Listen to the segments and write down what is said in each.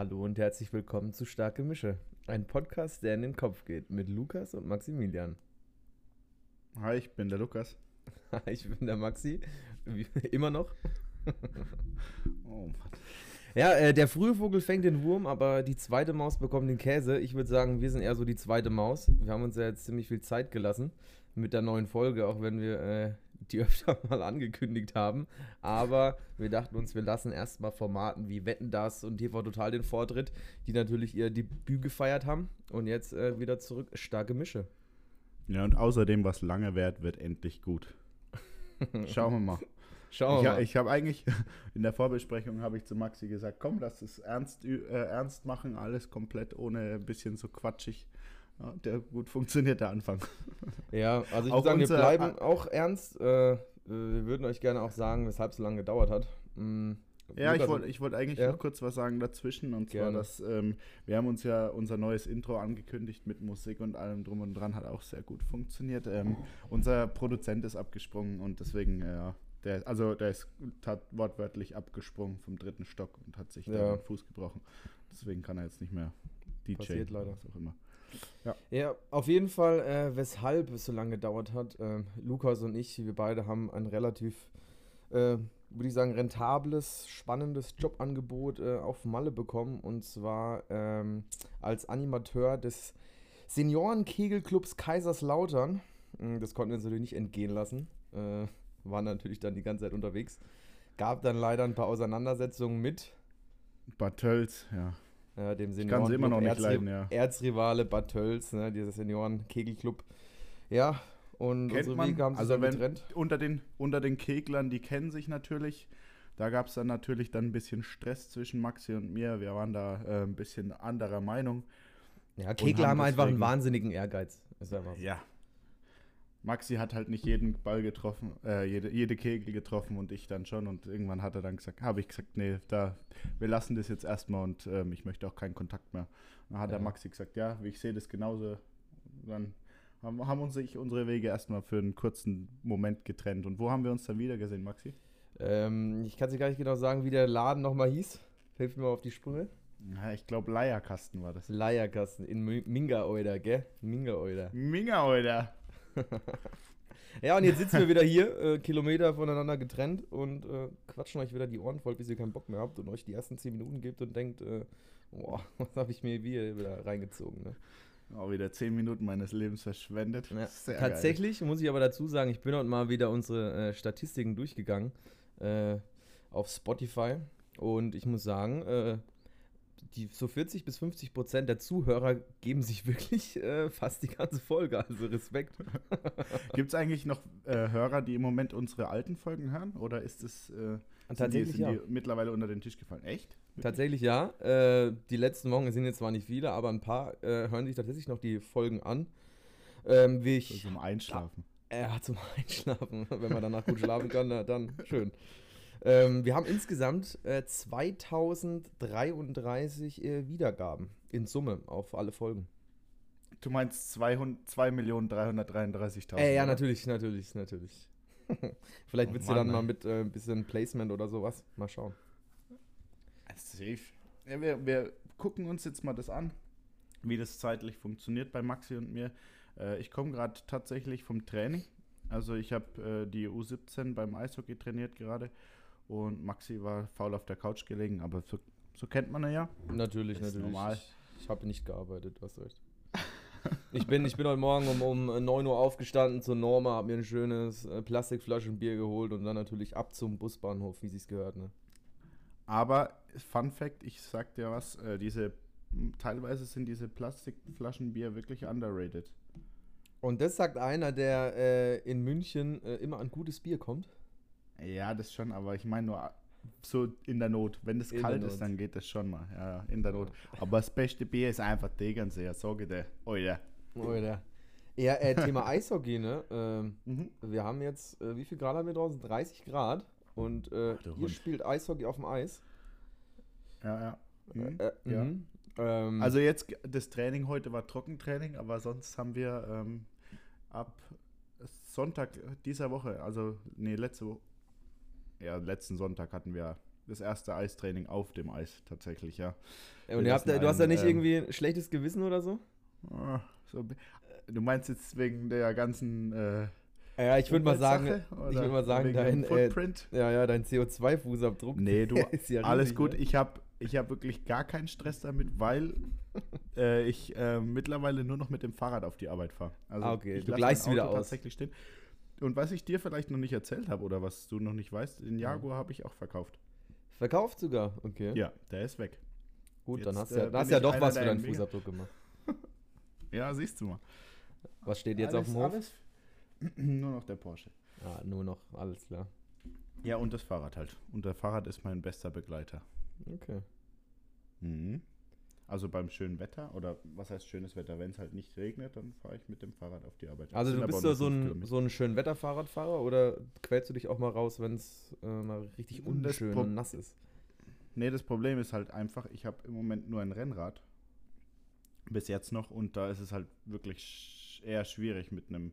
Hallo und herzlich willkommen zu Starke Mische, ein Podcast, der in den Kopf geht, mit Lukas und Maximilian. Hi, ich bin der Lukas. ich bin der Maxi, Wie, immer noch. Oh Mann. Ja, äh, der frühe Vogel fängt den Wurm, aber die zweite Maus bekommt den Käse. Ich würde sagen, wir sind eher so die zweite Maus. Wir haben uns ja jetzt ziemlich viel Zeit gelassen mit der neuen Folge, auch wenn wir äh, die öfter mal angekündigt haben. Aber wir dachten uns, wir lassen erstmal Formaten wie Wetten das und TV Total den Vortritt, die natürlich ihr Debüt gefeiert haben. Und jetzt äh, wieder zurück, starke Mische. Ja, und außerdem, was lange währt, wird endlich gut. Schauen wir mal. Schauen wir Ich, mal. ich habe eigentlich in der Vorbesprechung habe ich zu Maxi gesagt, komm, lass es ernst, äh, ernst machen, alles komplett ohne ein bisschen so quatschig. Ja, der gut funktioniert der Anfang. Ja, also ich würde sagen, wir bleiben auch ernst. Äh, wir würden euch gerne auch sagen, weshalb es so lange gedauert hat. Mm, Ja, ich wollte ich wollt eigentlich Ja. noch kurz was sagen dazwischen. Und zwar, Gerne. dass ähm, wir haben uns ja unser neues Intro angekündigt mit Musik und allem drum und dran, hat auch sehr gut funktioniert. Ähm, unser Produzent ist abgesprungen und deswegen, äh, ja, der, also der ist tat wortwörtlich abgesprungen vom dritten Stock und hat sich Ja. da den Fuß gebrochen. Deswegen kann er jetzt nicht mehr DJ. Passiert leider. Was auch immer. Ja, auf jeden Fall, äh, weshalb es so lange gedauert hat. ähm, Lukas und ich, wir beide haben ein relativ, äh, würde ich sagen, rentables, spannendes Jobangebot äh, auf Malle bekommen. Und zwar ähm, als Animateur des Seniorenkegelclubs Kaiserslautern. Mm, Das konnten wir uns natürlich nicht entgehen lassen. Äh, waren natürlich dann die ganze Zeit unterwegs. Gab dann leider ein paar Auseinandersetzungen mit Bad Tölz, ja. dem Ich kann sie immer noch nicht Erzri leiden, ja. Erzrivale Bad Tölz, ne, dieser Senioren-Kegelclub. Ja, und Kennt unsere man. Wege haben sich Also wenn- getrennt. Unter den, unter den Keglern, die kennen sich natürlich. Da gab es dann natürlich dann ein bisschen Stress zwischen Maxi und mir. Wir waren da äh, ein bisschen anderer Meinung. Ja, Kegler haben haben einfach einen wahnsinnigen Ehrgeiz. Ist einfach so. Ja. Maxi hat halt nicht jeden Ball getroffen, äh, jede, jede Kegel getroffen und ich dann schon. Und irgendwann hat er dann gesagt, habe ich gesagt, nee, da, wir lassen das jetzt erstmal und ähm, ich möchte auch keinen Kontakt mehr. Dann hat der Ja. Maxi gesagt, ja, ich sehe das genauso. Dann haben, haben uns sich unsere Wege erstmal für einen kurzen Moment getrennt. Und wo haben wir uns dann wieder gesehen, Maxi? Ähm, ich kann es dir gar nicht genau sagen, wie der Laden nochmal hieß. Hilf mir mal auf die Sprünge. Ja, ich glaube, Leierkasten war das. Leierkasten in Mi- Minga-Oider, gell? Minga-Oider. Minga, Alter. Ja, und jetzt sitzen wir wieder hier, äh, Kilometer voneinander getrennt und äh, quatschen euch wieder die Ohren voll, bis ihr keinen Bock mehr habt und euch die ersten 10 Minuten gebt und denkt, äh, boah, was habe ich mir hier wieder reingezogen, ne? Auch wieder zehn Minuten meines Lebens verschwendet. Ja, tatsächlich muss ich aber dazu sagen, ich bin heute mal wieder unsere äh, Statistiken durchgegangen äh, auf Spotify und ich muss sagen, äh, die, so 40 bis 50 Prozent der Zuhörer geben sich wirklich äh, fast die ganze Folge, also Respekt. Gibt es eigentlich noch äh, Hörer, die im Moment unsere alten Folgen hören? Oder ist es äh, tatsächlich die, ja. die mittlerweile unter den Tisch gefallen? Echt? Tatsächlich ja. Äh, die letzten Wochen sind jetzt zwar nicht viele, aber ein paar äh, hören sich tatsächlich noch die Folgen an. Ähm, wie So ich, zum Einschlafen. Ja, zum Einschlafen. Wenn man danach gut schlafen kann, na, dann schön. Ähm, wir haben insgesamt äh, 2033 äh, Wiedergaben in Summe auf alle Folgen. Du meinst 2.333.000? Äh, ja, oder? natürlich, natürlich, natürlich. Vielleicht Oh wird sie Mann, dann mal ey. mit äh, ein bisschen Placement oder sowas. Mal schauen. Safe. Ja, wir, wir gucken uns jetzt mal das an, wie das zeitlich funktioniert bei Maxi und mir. Äh, ich komme gerade tatsächlich vom Training. Also ich habe äh, die U17 beim Eishockey trainiert gerade und Maxi war faul auf der Couch gelegen, aber so, so kennt man ihn ja. Natürlich, Ist natürlich. normal. Ich, ich habe nicht gearbeitet, was recht. Ich bin, ich bin heute Morgen um, um 9 Uhr aufgestanden zur Norma, habe mir ein schönes äh, Plastikflaschenbier geholt und dann natürlich ab zum Busbahnhof, wie sich's gehört, ne? Aber Fun Fact, ich sag dir was, äh, diese teilweise sind diese Plastikflaschenbier wirklich underrated. Und das sagt einer, der äh, in München äh, immer an gutes Bier kommt. Ja, das schon, aber ich meine nur so in der Not. Wenn es In kalt ist, dann geht das schon mal. Ja, in der Not. Aber das beste Bier ist einfach Tegernseer, sage ich dir. Alter. Oder? Ja, äh, Thema Eishockey, ne? Ähm, Mhm. wir haben jetzt, äh, wie viel Grad haben wir draußen? 30 Grad. Und äh, Ach, du ihr Hund. spielt Eishockey auf dem Eis. Ja, ja. Mhm. Äh, ja. mhm. Ähm, Also jetzt, das Training heute war Trockentraining, aber sonst haben wir ähm, ab Sonntag dieser Woche, also nee, letzte Woche, ja, letzten Sonntag hatten wir das erste Eistraining auf dem Eis tatsächlich, ja. Und ihr habt, du hast ja nicht ähm, irgendwie ein schlechtes Gewissen oder so? Ah, so? Du meinst jetzt wegen der ganzen äh, ja, ich würde mal sagen, ich würde mal sagen, dein Footprint. Äh, ja, ja, dein CO2-Fußabdruck. Nee, du, ja alles gut. Ich habe ich hab wirklich gar keinen Stress damit, weil äh, ich äh, mittlerweile nur noch mit dem Fahrrad auf die Arbeit fahre. Also ah, okay, du gleichst wieder aus. tatsächlich stehen. Und was ich dir vielleicht noch nicht erzählt habe oder was du noch nicht weißt, den Jaguar habe ich auch verkauft. Verkauft sogar? Okay. Ja, der ist weg. Gut, Jetzt, dann hast du ja, äh, hast ja doch was für deinen Fußabdruck gemacht. ja, siehst du mal. Was steht jetzt alles, auf dem Hof? Alles nur noch der Porsche. Ah, nur noch, alles klar. Ja, und das Fahrrad halt. Und der Fahrrad ist mein bester Begleiter. Okay. Mhm. Also beim schönen Wetter, oder was heißt schönes Wetter, wenn es halt nicht regnet, dann fahre ich mit dem Fahrrad auf die Arbeit. Also du bist ja so ein, so ein schön Wetterfahrradfahrer oder quälst du dich auch mal raus, wenn es äh, mal richtig unschön und nass ist? Nee, das Problem ist halt einfach, ich habe im Moment nur ein Rennrad. Bis jetzt noch. Und da ist es halt wirklich eher schwierig mit einem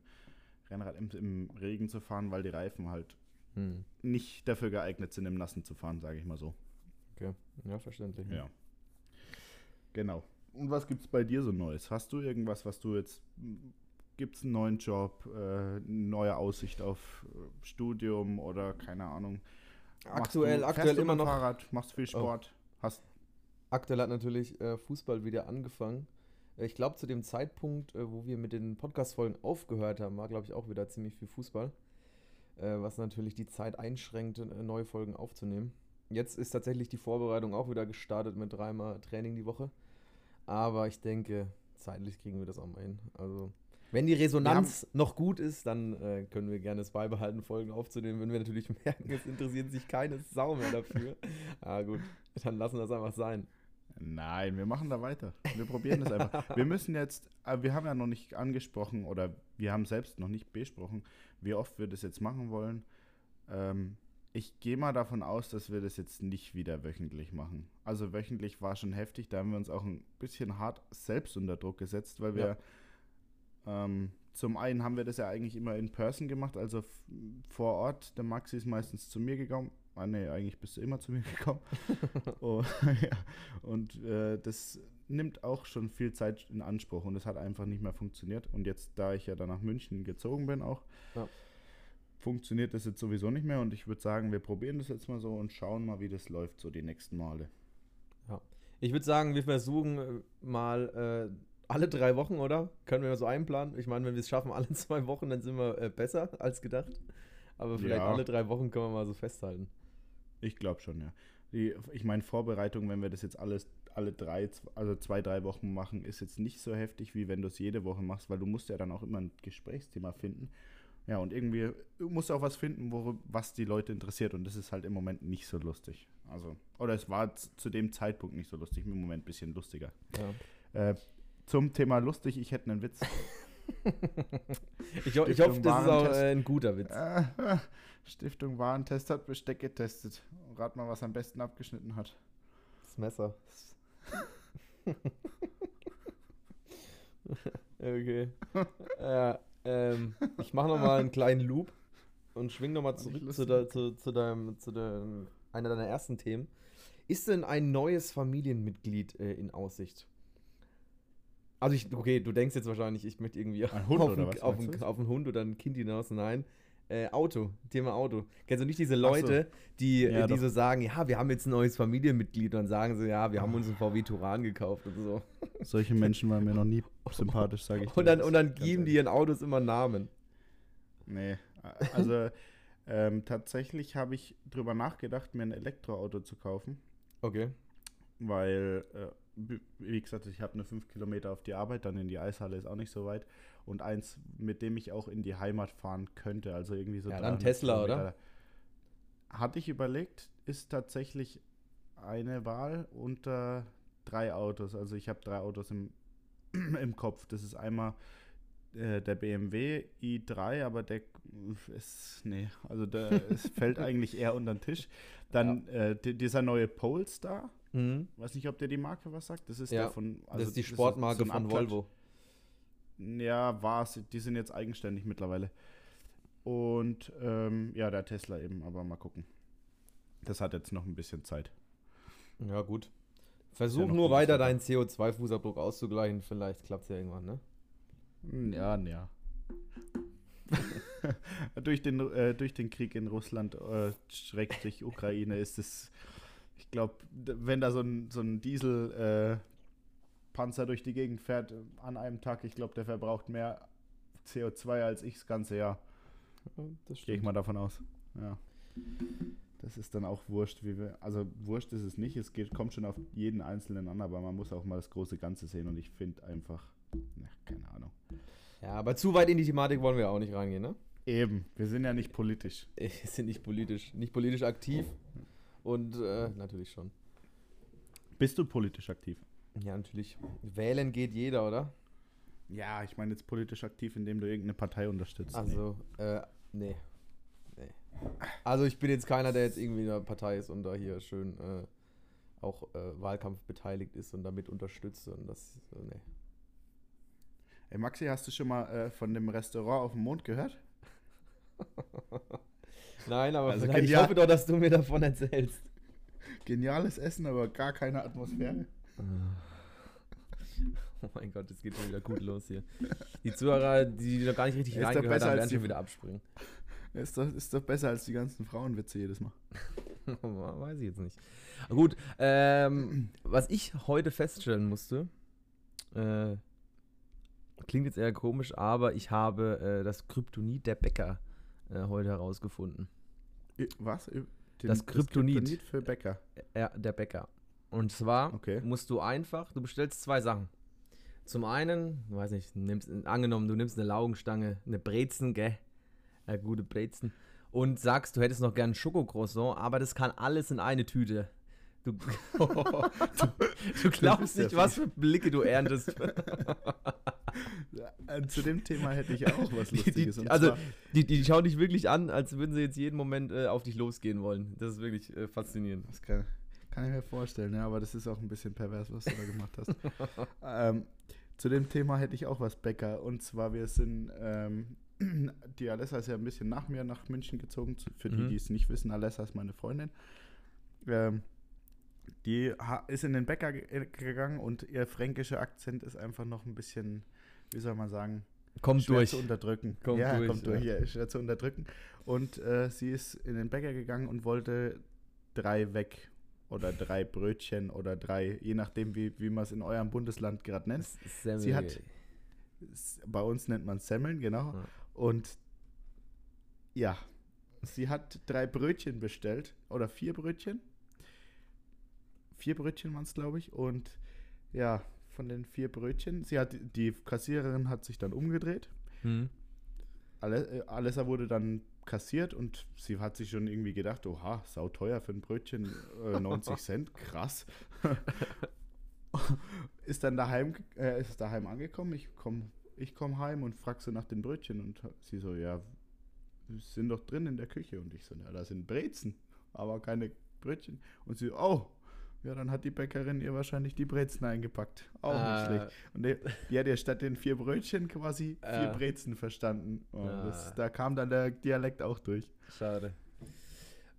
Rennrad im, im Regen zu fahren, weil die Reifen halt hm. nicht dafür geeignet sind, im Nassen zu fahren, sage ich mal so. Okay, ja, verständlich. Ja. Genau. Und was gibt es bei dir so Neues? Hast du irgendwas, was du jetzt. Gibt es einen neuen Job, äh, neue Aussicht auf äh, Studium oder keine Ahnung? Aktuell, du, aktuell immer noch. Fahrrad, machst viel oh. Sport, oh. hast. Aktuell hat natürlich äh, Fußball wieder angefangen. Ich glaube, zu dem Zeitpunkt, äh, wo wir mit den Podcast-Folgen aufgehört haben, war, glaube ich, auch wieder ziemlich viel Fußball. Äh, was natürlich die Zeit einschränkte, äh, neue Folgen aufzunehmen. Jetzt ist tatsächlich die Vorbereitung auch wieder gestartet mit dreimal Training die Woche. Aber ich denke, zeitlich kriegen wir das auch mal hin. Also, wenn die Resonanz noch gut ist, dann äh, können wir gerne es beibehalten, Folgen aufzunehmen. Wenn wir natürlich merken, es interessiert sich keine Sau mehr dafür. ah, gut, dann lassen wir das einfach sein. Nein, wir machen da weiter. Wir probieren das einfach. Wir müssen jetzt, äh, wir haben ja noch nicht angesprochen oder wir haben selbst noch nicht besprochen, wie oft wir das jetzt machen wollen. Ähm, ich gehe mal davon aus, dass wir das jetzt nicht wieder wöchentlich machen. Also wöchentlich war schon heftig, da haben wir uns auch ein bisschen hart selbst unter Druck gesetzt, weil wir ja. ähm, zum einen haben wir das ja eigentlich immer in Person gemacht, also vor Ort. Der Maxi ist meistens zu mir gegangen, Ah, nee, eigentlich bist du immer zu mir gekommen. oh, ja. Und äh, das nimmt auch schon viel Zeit in Anspruch und es hat einfach nicht mehr funktioniert. Und jetzt, da ich ja dann nach München gezogen bin, auch, ja. Funktioniert das jetzt sowieso nicht mehr. Und ich würde sagen, wir probieren das jetzt mal so und schauen mal, wie das läuft, so die nächsten Male. Ja. Ich würde sagen, wir versuchen äh, mal äh, alle drei Wochen, oder? Können wir so einplanen? Ich meine, wenn wir es schaffen, alle zwei Wochen, dann sind wir äh, besser als gedacht. Aber vielleicht ja. alle drei Wochen können wir mal so festhalten. Ich glaube schon, ja. Die, ich meine, Vorbereitung, wenn wir das jetzt alles alle drei, also zwei, drei Wochen machen, ist jetzt nicht so heftig, wie wenn du es jede Woche machst, weil du musst ja dann auch immer ein Gesprächsthema finden. Ja, und irgendwie musst du auch was finden, wo, was die Leute interessiert. Und das ist halt im Moment nicht so lustig. Also, oder es war zu dem Zeitpunkt nicht so lustig, im Moment ein bisschen lustiger. Ja. Äh, zum Thema lustig, ich hätte einen Witz. ich, ich, hoffe, das ist auch äh, ein guter Witz. Stiftung Warentest hat Besteck getestet. Rat mal, was am besten abgeschnitten hat. Das Messer. okay. ja, ähm, ich mache nochmal einen kleinen Loop und schwing nochmal zurück zu, de, zu, zu, deinem, zu deinem, einer deiner ersten Themen. Ist denn ein neues Familienmitglied äh, in Aussicht? Also ich, okay, du denkst jetzt wahrscheinlich, ich möchte irgendwie Hund auf, was, auf, ein, auf einen Hund oder ein Kind hinaus. Nein. Äh, Auto, Thema Auto. Kennst du nicht diese Leute, so. die, ja, die so sagen, ja, wir haben jetzt ein neues Familienmitglied und sagen sie, ja, wir haben uns einen VW Turan gekauft und so. Solche Menschen waren mir noch nie sympathisch, sage ich. Und dann, und dann geben die ihren Autos immer Namen. Nee, also ähm, tatsächlich habe ich drüber nachgedacht, mir ein Elektroauto zu kaufen. Okay. Weil äh, wie gesagt, ich habe eine 5 Kilometer auf die Arbeit, dann in die Eishalle ist auch nicht so weit. Und eins, mit dem ich auch in die Heimat fahren könnte. Also irgendwie so. Ja, dann Tesla, Kilometer. oder? Hatte ich überlegt, ist tatsächlich eine Wahl unter drei Autos. Also ich habe drei Autos im, im Kopf. Das ist einmal äh, der BMW i3, aber der ist, nee, also der, es fällt eigentlich eher unter den Tisch. Dann ja. äh, dieser neue Polestar Mhm. Weiß nicht, ob der die Marke was sagt. Das ist ja, der von. Also das ist die Sportmarke so von Volvo. Ja, war es. Die sind jetzt eigenständig mittlerweile. Und ähm, ja, der Tesla eben, aber mal gucken. Das hat jetzt noch ein bisschen Zeit. Ja, gut. Versuch noch nur weiter ja. deinen CO2-Fußabdruck auszugleichen. Vielleicht klappt es ja irgendwann, ne? Hm, Ja, ja. durch, den, äh, durch den Krieg in Russland, äh, Schrägstrich Ukraine, ist es, ich glaube, wenn da so ein, so ein Diesel äh, durch die Gegend fährt äh, an einem Tag, ich glaube, der verbraucht mehr CO2 als ich das ganze Jahr. das Gehe ich mal davon aus. Ja. Das ist dann auch wurscht, wie wir. Also wurscht ist es nicht, es geht, kommt schon auf jeden Einzelnen an, aber man muss auch mal das große Ganze sehen und ich finde einfach, na, keine Ahnung. Ja, aber zu weit in die Thematik wollen wir auch nicht reingehen, ne? Eben, wir sind ja nicht politisch. Wir sind nicht politisch, nicht politisch aktiv. Und äh, natürlich schon. Bist du politisch aktiv? Ja, natürlich. Wählen geht jeder, oder? Ja, ich meine jetzt politisch aktiv, indem du irgendeine Partei unterstützt. Also, äh, nee. nee. Also ich bin jetzt keiner, der jetzt irgendwie in einer Partei ist und da hier schön äh, auch äh, Wahlkampf beteiligt ist und damit unterstützt und das, äh, nee. Ey, Maxi, hast du schon mal äh, von dem Restaurant auf dem Mond gehört? Nein, aber Also ich hoffe doch, dass du mir davon erzählst. Geniales Essen, aber gar keine Atmosphäre. Oh mein Gott, es geht schon wieder gut los hier. Die Zuhörer, die noch gar nicht richtig Ist reingehört haben, werden schon wieder abspringen. Ist doch, ist doch besser als die ganzen Frauenwitze jedes Mal. Weiß ich jetzt nicht. Gut, ähm, was ich heute feststellen musste, äh, klingt jetzt eher komisch, aber ich habe äh, das Kryptonit der Bäcker äh, heute herausgefunden. Was? Den, Das Kryptonit. für Bäcker. Ja, der Bäcker. Und zwar Okay. musst du einfach, du bestellst zwei Sachen. Zum einen, weiß nicht, nimmst, angenommen, du nimmst eine Laugenstange, eine Brezen, gell? Eine gute Brezen. Und sagst, du hättest noch gern ein Schokocroissant, aber das kann alles in eine Tüte. Du, du, du glaubst nicht, was für Blicke du erntest. Zu dem Thema hätte ich auch was Lustiges. die, also, die, die schauen dich wirklich an, als würden sie jetzt jeden Moment äh, auf dich losgehen wollen. Das ist wirklich äh, faszinierend. Das kann, kann ich mir vorstellen, ja, aber das ist auch ein bisschen pervers, was du da gemacht hast. ähm, zu dem Thema hätte ich auch was, Bäcker. Und zwar, wir sind, ähm, die Alessa ist ja ein bisschen nach mir nach München gezogen. Für die, Mhm. die es nicht wissen, Alessa ist meine Freundin. Ähm, die ist in den Bäcker äh, gegangen und ihr fränkischer Akzent ist einfach noch ein bisschen, wie soll man sagen, Kommt schwer durch. zu unterdrücken. Kommt ja, durch, kommt durch, ja. ja. schwer zu unterdrücken. Und äh, sie ist in den Bäcker gegangen und wollte drei weg. Oder drei Brötchen oder drei, je nachdem, wie, wie man es in eurem Bundesland gerade nennt. Semmel, Sie hat- Bei uns nennt man Semmeln, genau. Ja. Und ja, sie hat drei Brötchen bestellt. Oder vier Brötchen. Vier Brötchen waren es, glaube ich. Und ja, von den vier Brötchen, sie hat, die Kassiererin hat sich dann umgedreht. Hm. Äh, Alessa wurde dann kassiert und sie hat sich schon irgendwie gedacht, oha, sauteuer für ein Brötchen, äh, 90 Cent, krass. ist dann daheim, äh, ist daheim angekommen, ich komme ich komm heim und frag so nach den Brötchen und sie so, ja, sind doch drin in der Küche und ich so, ja, da sind Brezen, aber keine Brötchen. Und sie, oh, ja, dann hat die Bäckerin ihr wahrscheinlich die Brezen eingepackt. Auch nicht schlecht. Und die, die hat ja statt den vier Brötchen quasi vier Äh. Brezen verstanden. Und Ah. das, da kam dann der Dialekt auch durch. Schade.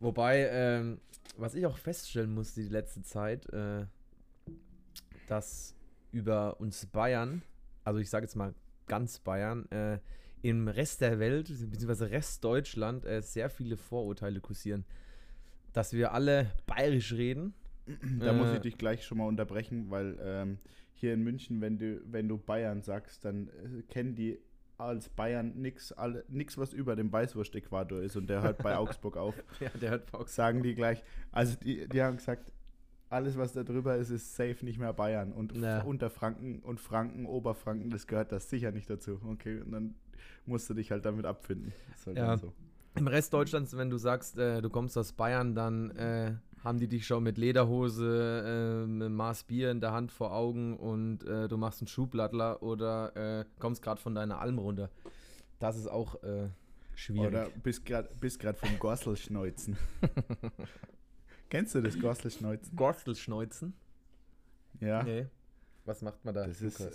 Wobei, ähm, was ich auch feststellen musste die letzte Zeit, äh, dass über uns Bayern, also ich sage jetzt mal ganz Bayern, äh, im Rest der Welt, beziehungsweise Rest Deutschland, äh, sehr viele Vorurteile kursieren. Dass wir alle bayerisch reden. Da muss Äh. ich dich gleich schon mal unterbrechen, weil ähm, hier in München, wenn du, wenn du Bayern sagst, dann äh, kennen die als Bayern nichts, nix, was über dem Weißwurst-Äquator ist und der hört bei Augsburg auf. Ja, der hört Fox. Sagen die gleich. Also die, die haben gesagt, alles, was da drüber ist, ist safe nicht mehr Bayern. Und Ja. unter Franken und Franken, Oberfranken, das gehört das sicher nicht dazu. Okay, und dann musst du dich halt damit abfinden. Halt Ja. so. Im Rest Deutschlands, wenn du sagst, äh, du kommst aus Bayern, dann äh, haben die dich schon mit Lederhose, äh, mit Maß Bier in der Hand vor Augen und äh, du machst einen Schuhblattler oder äh, kommst gerade von deiner Alm runter. Das ist auch äh, schwierig. Oder bist gerade bist grad vom Gorselschneuzen. Kennst du das Gorselschneuzen? Gorstelschneuzen? Ja. Nee. Was macht man da? Das ist, äh,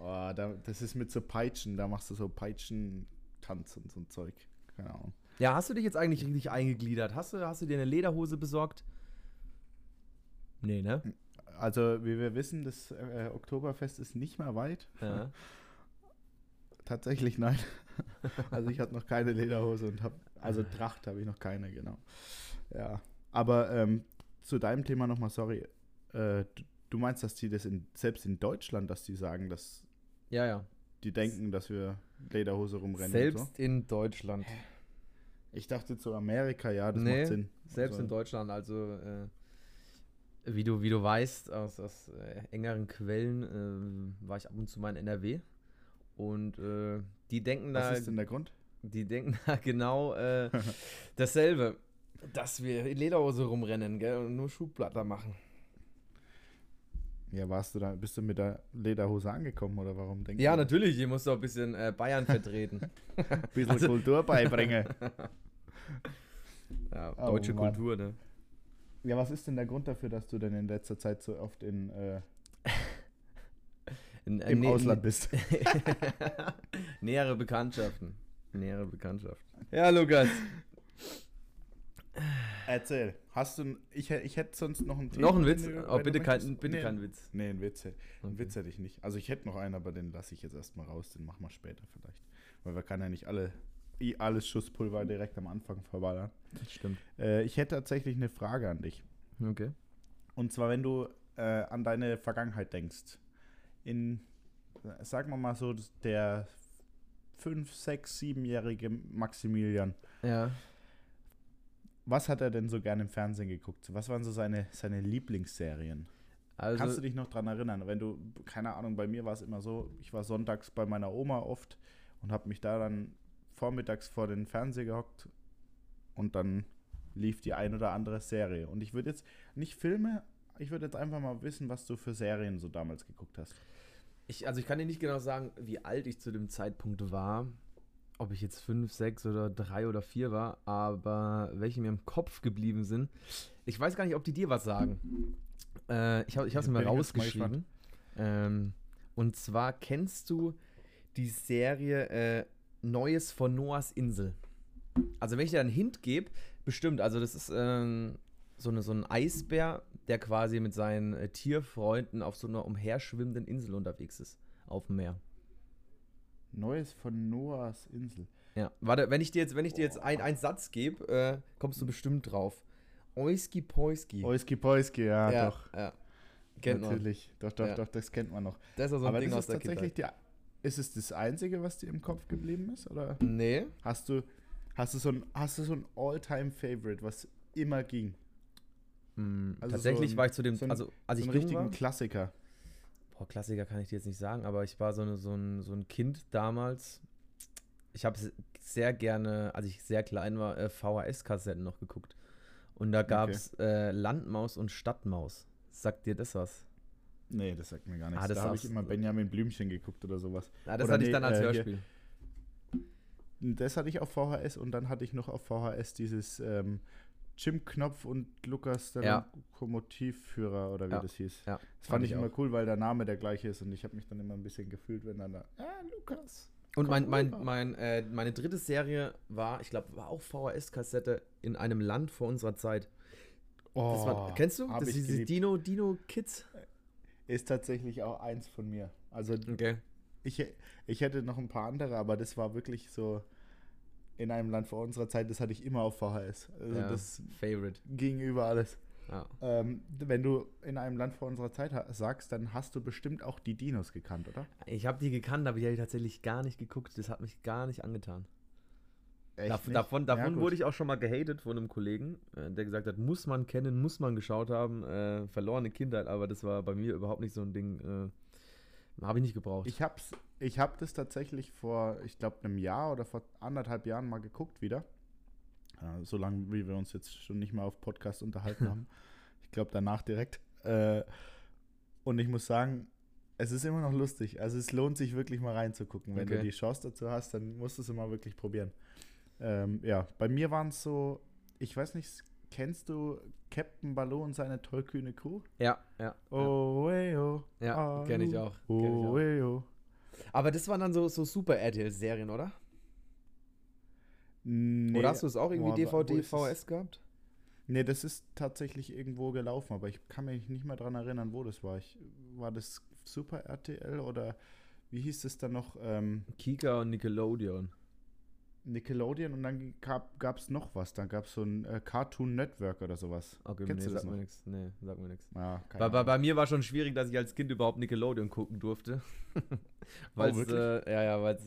oh, da, das ist mit so Peitschen, da machst du so Peitschentanz und so ein Zeug. Keine Ahnung. Ja, hast du dich jetzt eigentlich richtig eingegliedert? Hast du, hast du dir eine Lederhose besorgt? Nee, ne? Also, wie wir wissen, das äh, Oktoberfest ist nicht mehr weit. Ja. Tatsächlich nein. also ich hatte noch keine Lederhose und habe, also Tracht habe ich noch keine, genau. Ja. Aber ähm, zu deinem Thema nochmal, sorry. Äh, du, meinst, dass die das in, selbst in Deutschland, dass die sagen, dass Ja, ja. die denken, dass wir Lederhose rumrennen Selbst so? in Deutschland. Ich dachte zu Amerika, ja, das Nee, macht Sinn. Selbst Also, in Deutschland, also äh, wie, du, wie du weißt, aus, aus äh, engeren Quellen äh, war ich ab und zu mal in NRW. Und äh, die denken da, Was ist denn der Grund? die denken da genau äh, dasselbe. Dass wir in Lederhose rumrennen, gell, und nur Schuhblatter machen. Ja, warst du da, bist du mit der Lederhose angekommen oder warum denkst Ja, du? natürlich, ich muss doch ein bisschen äh, Bayern vertreten. Ein bisschen Also- Kultur beibringen. ja, Oh, deutsche Mann. Kultur, ne? Ja, was ist denn der Grund dafür, dass du denn in letzter Zeit so oft in, äh, In, äh, im nee, Ausland bist? Nähere Bekanntschaften. Nähere Bekanntschaften. Ja, Lukas. Erzähl. Hast du, ich, ich hätte sonst noch einen Noch ein den Witz? du- Oh, bitte kein, möchtest. bitte nee, kein Witz. Nee, ein Witz. Einen Okay. Witz hätte ich nicht. Also ich hätte noch einen, aber den lasse ich jetzt erstmal raus. Den machen wir später vielleicht. Weil wir können ja nicht alle, alles Schusspulver direkt am Anfang verballern. Stimmt. Äh, ich hätte tatsächlich eine Frage an dich. Okay. Und zwar, wenn du äh, an deine Vergangenheit denkst. In, sagen wir mal so, der 5, 6, 7-jährige Maximilian. Ja. Was hat er denn so gerne im Fernsehen geguckt? Was waren so seine, seine Lieblingsserien? Also, Kannst du dich noch dran erinnern? Wenn du, keine Ahnung, bei mir war es immer so, ich war sonntags bei meiner Oma oft und habe mich da dann vormittags vor den Fernseher gehockt und dann lief die ein oder andere Serie. Und ich würde jetzt nicht Filme, ich würde jetzt einfach mal wissen, was du für Serien so damals geguckt hast. ich, also ich kann dir nicht genau sagen, wie alt ich zu dem Zeitpunkt war. Ob ich jetzt fünf, sechs oder drei oder vier war, aber welche mir im Kopf geblieben sind. Ich weiß gar nicht, ob die dir was sagen. Äh, ich habe es mir rausgeschrieben. Ähm, und zwar kennst du die Serie äh, Neues von Noahs Insel. Also wenn ich dir einen Hint gebe, bestimmt. Also das ist ähm, so, eine, so ein Eisbär, der quasi mit seinen äh, Tierfreunden auf so einer umherschwimmenden Insel unterwegs ist. Auf dem Meer. Neues von Noahs Insel. Ja. Warte, wenn ich dir jetzt, wenn ich dir jetzt ein, einen Satz gebe, äh, kommst du bestimmt drauf. Oiski Poiski. Oiski Poiski, ja, ja, doch. ja. Kennt man. Natürlich. Doch, doch, Ja. doch, das kennt man noch. Das ist ja so ein Aber Ding das aus ist der tatsächlich Kindheit. die, ist es das Einzige, was dir im Kopf geblieben ist? Oder? Nee. Hast du, hast du so ein, hast du so ein All-Time-Favorite, was immer ging? Hm, Also tatsächlich so ein- war ich zu dem, so ein- also als so ich richtigen war, Klassiker. boah, Klassiker kann ich dir jetzt nicht sagen, aber ich war so, eine, so, ein, so ein Kind damals. Ich habe sehr gerne, als ich sehr klein war, äh, VHS-Kassetten noch geguckt. Und da gab es äh, Landmaus und Stadtmaus. Sagt dir das was? Nee, das sagt mir gar nichts. Ah, das da habe ich immer Benjamin Blümchen geguckt oder sowas. Ja, das Oder hatte ich nee, dann als äh, hier- Hörspiel. Das hatte ich auf VHS und dann hatte ich noch auf VHS dieses ähm, Jim Knopf und Lukas, der Ja. Lokomotivführer oder wie Ja, das hieß. ja, das fand fand ich ich immer cool, weil der Name der gleiche ist und ich habe mich dann immer ein bisschen gefühlt, wenn dann da, ah, Lukas. Und mein, mein, mein, äh, meine dritte Serie war, ich glaube, war auch VHS-Kassette in einem Land vor unserer Zeit. Das war, kennst du? Oh, Das ist diese. Dino, Dino Kids. Ist tatsächlich auch eins von mir. Also Okay. Ich, ich hätte noch ein paar andere, aber das war wirklich so in einem Land vor unserer Zeit, das hatte ich immer auf VHS. Also ja, das Favorite. ging über alles. Ja. Ähm, wenn du in einem Land vor unserer Zeit sagst, dann hast du bestimmt auch die Dinos gekannt, oder? Ich habe die gekannt, aber die habe ich tatsächlich gar nicht geguckt. Das hat mich gar nicht angetan. Echt Dav nicht? davon davon Ja, wurde ich auch schon mal gehatet von einem Kollegen, äh, der gesagt hat, muss man kennen, muss man geschaut haben. Äh, verlorene Kindheit, aber das war bei mir überhaupt nicht so ein Ding. Äh, habe ich nicht gebraucht. Ich hab's, ich hab das tatsächlich vor, ich glaube, einem Jahr oder vor anderthalb Jahren mal geguckt wieder. Äh, so lange, wie wir uns jetzt schon nicht mehr auf Podcast unterhalten haben. Ich glaube, danach direkt. Äh, und ich muss sagen, es ist immer noch lustig. Also es lohnt sich wirklich mal reinzugucken. Wenn du Okay. die Chance dazu hast, dann musst du es immer wirklich probieren. Ähm, ja, bei mir waren es so, ich weiß nicht, kennst du Captain Baloo und seine tollkühne Crew? ja, ja. Oh, hey, oh. Ja, kenn ich auch, kenn ich Oh, auch. hey, oh. Aber das waren dann so, so Super RTL-Serien, oder? Nee, Oder hast du es auch irgendwie boah, DVD? VS gehabt? Nee, das ist tatsächlich irgendwo gelaufen, aber ich kann mich nicht mehr dran erinnern, wo das war. Ich, war das Super RTL oder wie hieß es dann noch? Ähm, Kika und Nickelodeon. Nickelodeon und dann gab es noch was. Dann gab es so ein äh, Cartoon Network oder sowas. Okay, Kennst nee, du das sag mir nichts. Nee, sag mir nichts. Ja, keine Bei, bei, bei mir war schon schwierig, dass ich als Kind überhaupt Nickelodeon gucken durfte. weil Oh, äh, ja, ja, weil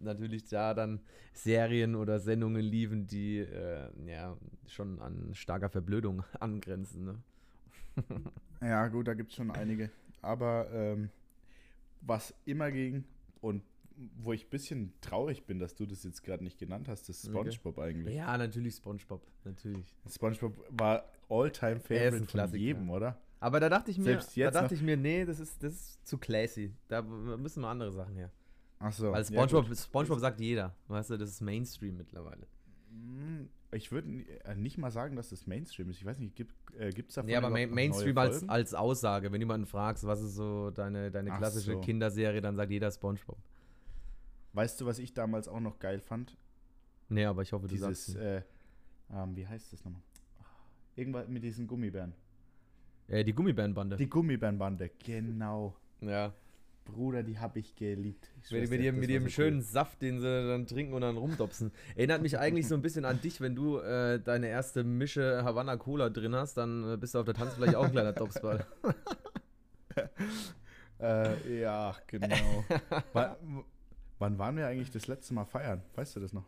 natürlich da dann Serien oder Sendungen liefen, die äh, ja schon an starker Verblödung angrenzen. Ne? Ja, gut, da gibt es schon einige. Aber ähm, was immer ging und wo ich ein bisschen traurig bin, dass du das jetzt gerade nicht genannt hast, ist Okay. SpongeBob eigentlich. Ja, natürlich SpongeBob, natürlich. SpongeBob war all-time ist favorite von jedem, oder? Aber da dachte ich mir, Selbst jetzt da dachte ich mir, nee, das ist, das ist zu classy. Da müssen mal andere Sachen her. Achso. Weil SpongeBob, SpongeBob sagt jeder. Weißt du, das ist Mainstream mittlerweile. Ich würde äh, nicht mal sagen, dass das Mainstream ist. Ich weiß nicht, gibt es da Nee, aber Main überhaupt noch Mainstream als, als Aussage. Wenn jemanden fragst, was ist so deine, deine Ach klassische so. Kinderserie, dann sagt jeder SpongeBob. Weißt du, was ich damals auch noch geil fand? Nee, aber ich hoffe, du Dieses, sagst. äh, ähm, wie heißt das nochmal? Irgendwas mit diesen Gummibären. Äh, die Gummibärenbande. Die Gummibärenbande, genau. ja. Bruder, die habe ich geliebt. Ich Mit, mit ihrem, mit ihrem so schönen cool. Saft, den sie dann trinken und dann rumdopsen. Erinnert mich eigentlich so ein bisschen an dich, wenn du äh, deine erste Mische Havanna Cola drin hast, dann äh, bist du auf der Tanzfläche auch ein kleiner Dopsball. Äh, ja, genau. wann, wann waren wir eigentlich das letzte Mal feiern? Weißt du das noch?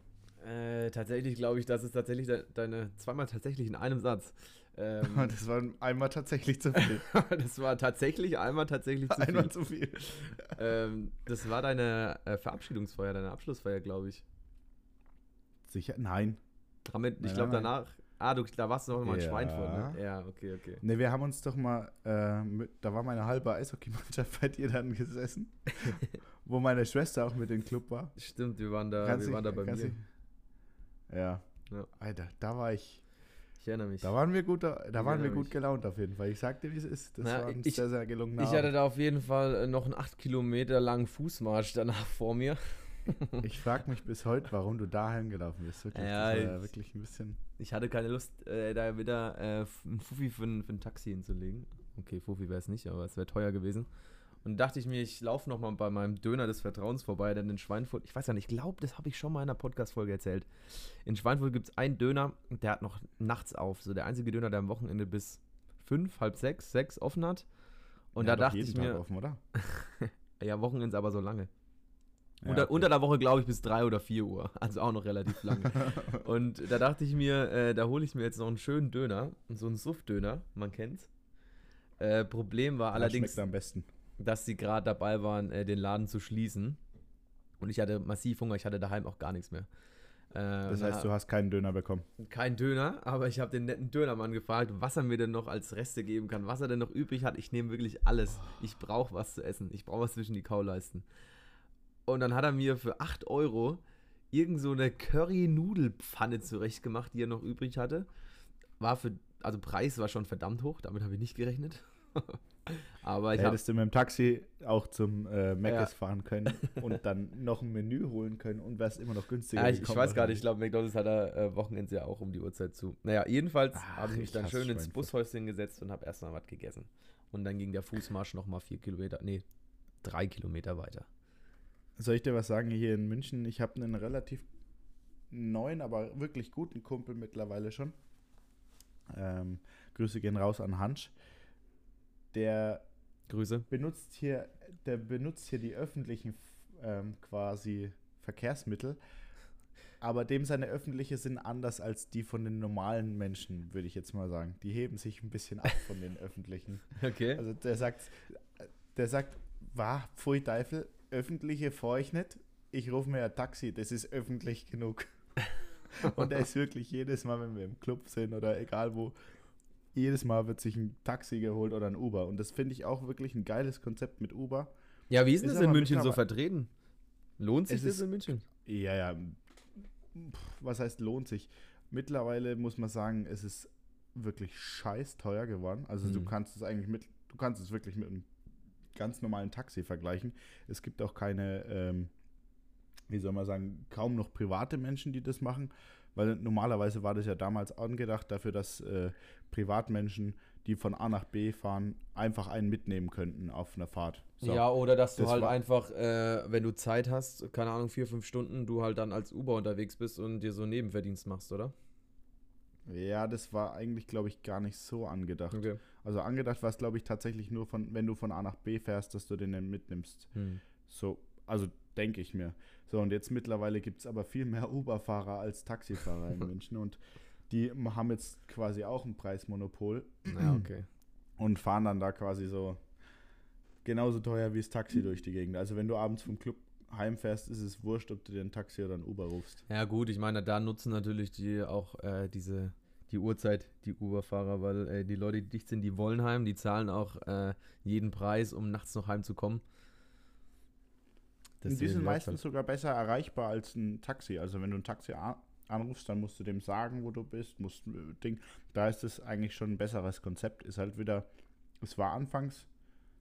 Äh, tatsächlich glaube ich, das ist tatsächlich de deine zweimal tatsächlich in einem Satz. Ähm, Das war einmal tatsächlich zu viel. das war tatsächlich einmal tatsächlich zu einmal viel. zu viel. Ähm, das war deine äh, Verabschiedungsfeier, deine Abschlussfeier, glaube ich. Sicher? Nein. Damit, ich Nein, glaube danach. Ah, du, da warst du noch mal in Ja. Schweinfurt, ne? Ja, okay, okay. Ne, wir haben uns doch mal, äh, mit, da war meine halbe Eishockeymannschaft bei dir dann gesessen, wo meine Schwester auch mit im Club war. Stimmt, wir waren da, Kannst wir waren da bei mir. dich- Ja. Ja. Alter, da war ich, Ich erinnere mich. da waren wir gut, da Ich waren wir gut mich. gelaunt auf jeden Fall. Ich sagte, wie es ist. Das Na, war ein ich- sehr, sehr gelungener Ich hatte da auf jeden Fall äh, noch einen 8 Kilometer langen Fußmarsch danach vor mir. Ich frage mich bis heute, warum du dahin gelaufen bist. Wirklich, Ja, ich- wirklich ein bisschen. Ich hatte keine Lust, äh, da wieder äh, einen Fuffi für, ein- für ein Taxi hinzulegen. Okay, Fuffi wäre es nicht, aber es wäre teuer gewesen. Und dachte ich mir, ich laufe nochmal bei meinem Döner des Vertrauens vorbei, denn in Schweinfurt, ich weiß ja nicht, ich glaube, das habe ich schon mal in einer Podcast-Folge erzählt. In Schweinfurt gibt es einen Döner, der hat noch nachts auf. So der einzige Döner, der am Wochenende bis fünf, halb sechs, sechs offen hat. Und Ja, da dachte ich Tag mir, Offen, oder? ja, Wochenends aber so lange. Ja, unter, okay. unter der Woche, glaube ich, bis 3 oder 4 Uhr. Also auch noch relativ lange. und da dachte ich mir, äh, da hole ich mir jetzt noch einen schönen Döner. So einen Suff-Döner, man kennt's. Äh, Problem war allerdings, schmeckt am besten. dass sie gerade dabei waren, äh, den Laden zu schließen. Und ich hatte massiv Hunger, ich hatte daheim auch gar nichts mehr. Äh, Das heißt, du hast keinen Döner bekommen. kein Döner, aber ich habe den netten Dönermann gefragt, was er mir denn noch als Reste geben kann, was er denn noch übrig hat. Ich nehme wirklich alles. Ich brauche was zu essen. Ich brauche was zwischen die Kauleisten. Und dann hat er mir für 8 Euro irgend so eine Curry-Nudelpfanne zurechtgemacht, die er noch übrig hatte. War für, also Preis war schon verdammt hoch, damit habe ich nicht gerechnet. aber ich Hättest du mit dem Taxi auch zum äh, Ja. fahren können und dann noch ein Menü holen können und wärst immer noch günstiger. Ja, ich, ich weiß gar nicht, ich glaube, McDonalds hat er äh, Wochenends ja auch um die Uhrzeit zu. Naja, jedenfalls Ach, habe ich mich ich dann schön ins. Bushäuschen gesetzt und habe erstmal was gegessen. Und dann ging der Fußmarsch nochmal vier Kilometer, nee, drei Kilometer weiter. Soll ich dir was sagen hier in München? Ich habe einen relativ neuen, aber wirklich guten Kumpel mittlerweile schon. Ähm, Grüße gehen raus an Hansch. Der Grüße. benutzt hier, der benutzt hier die öffentlichen ähm, quasi Verkehrsmittel, aber dem seine öffentliche sind anders als die von den normalen Menschen, würde ich jetzt mal sagen. Die heben sich ein bisschen ab von den öffentlichen. Okay. Also der sagt, der sagt, war pfui Teufel, öffentliche fahr ich nicht. Ich rufe mir ein Taxi, das ist öffentlich genug. Und er ist wirklich jedes Mal, wenn wir im Club sind oder egal wo, jedes Mal wird sich ein Taxi geholt oder ein Uber. Und das finde ich auch wirklich ein geiles Konzept mit Uber. ja, wie ist ist das in München so vertreten? Lohnt sich das ist- in München? Ja, ja. Was heißt lohnt sich? Mittlerweile muss man sagen, es ist wirklich scheiß teuer geworden. Also du Mhm. kannst es eigentlich mit, du kannst es wirklich mit einem ganz normalen Taxi vergleichen. Es gibt auch keine, ähm, wie soll man sagen, kaum noch private Menschen, die das machen. Weil normalerweise war das ja damals angedacht dafür, dass äh, Privatmenschen, die von A nach B fahren, einfach einen mitnehmen könnten auf einer Fahrt. So. Ja, oder dass du Das halt einfach, äh, wenn du Zeit hast, keine Ahnung, vier, fünf Stunden, du halt dann als Uber unterwegs bist und dir so einen Nebenverdienst machst, oder? Ja, das war eigentlich, glaube ich, gar nicht so angedacht. Okay. Also angedacht war es, glaube ich, tatsächlich nur von, wenn du von A nach B fährst, dass du den dann mitnimmst. Hm. So, also denke ich mir. So, und jetzt mittlerweile gibt es aber viel mehr Uber-Fahrer als Taxifahrer in München und die haben jetzt quasi auch ein Preismonopol Ja, okay. und fahren dann da quasi so genauso teuer wie das Taxi durch die Gegend. Also wenn du abends vom Club heimfährst, ist es wurscht, ob du dir ein Taxi oder ein Uber rufst. Ja, gut, ich meine, da nutzen natürlich die auch äh, diese, die Uhrzeit, die Uber-Fahrer, weil äh, die Leute, die dicht sind, die wollen heim, die zahlen auch äh, jeden Preis, um nachts noch heimzukommen. Und die sind meistens sogar besser erreichbar als ein Taxi. Also wenn du ein Taxi anrufst, dann musst du dem sagen, wo du bist, musst äh, Ding. Da ist es eigentlich schon ein besseres Konzept. Ist halt wieder, es war anfangs,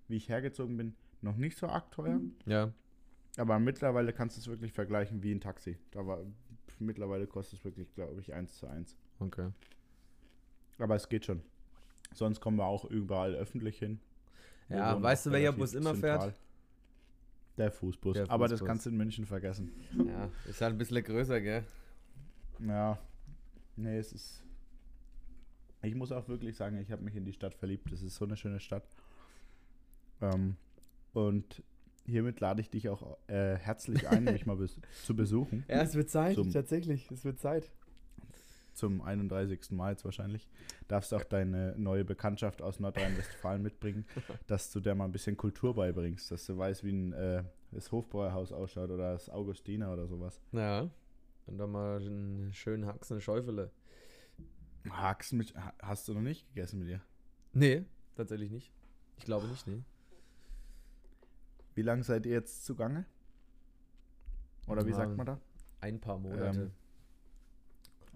wie ich hergezogen bin, noch nicht so arg teuer. halt- Ja, Aber mittlerweile kannst du es wirklich vergleichen wie ein Taxi. Da war, mittlerweile kostet es wirklich, glaube ich, 1 zu 1. okay. Aber es geht schon. Sonst kommen wir auch überall öffentlich hin. Ja, weißt du, welcher Bus immer zentral. fährt? Der Fußbus. Der Aber das Fußbus. kannst du in München vergessen. Ja, ist halt ein bisschen größer, gell? Ja. Nee, es ist. Ich muss auch wirklich sagen, ich habe mich in die Stadt verliebt. Es ist so eine schöne Stadt. Ähm, und hiermit lade ich dich auch äh, herzlich ein, mich mal bes zu besuchen. Ja, es wird Zeit, Zum- tatsächlich, es wird Zeit. Zum 31. Mai jetzt wahrscheinlich. Darfst auch deine neue Bekanntschaft aus Nordrhein-Westfalen mitbringen, dass du der mal ein bisschen Kultur beibringst, dass du weißt, wie ein, äh, das Hofbräuerhaus ausschaut oder das Augustiner oder sowas. Ja. Und dann mal einen schönen Haxen, Schäufele. Haxen mit, ha- hast du noch nicht gegessen mit dir? Nee, tatsächlich nicht. Ich glaube nicht, nee. Wie lange seid ihr jetzt zugange? Oder wie Ja, sagt man da? Ein paar Monate. Ähm,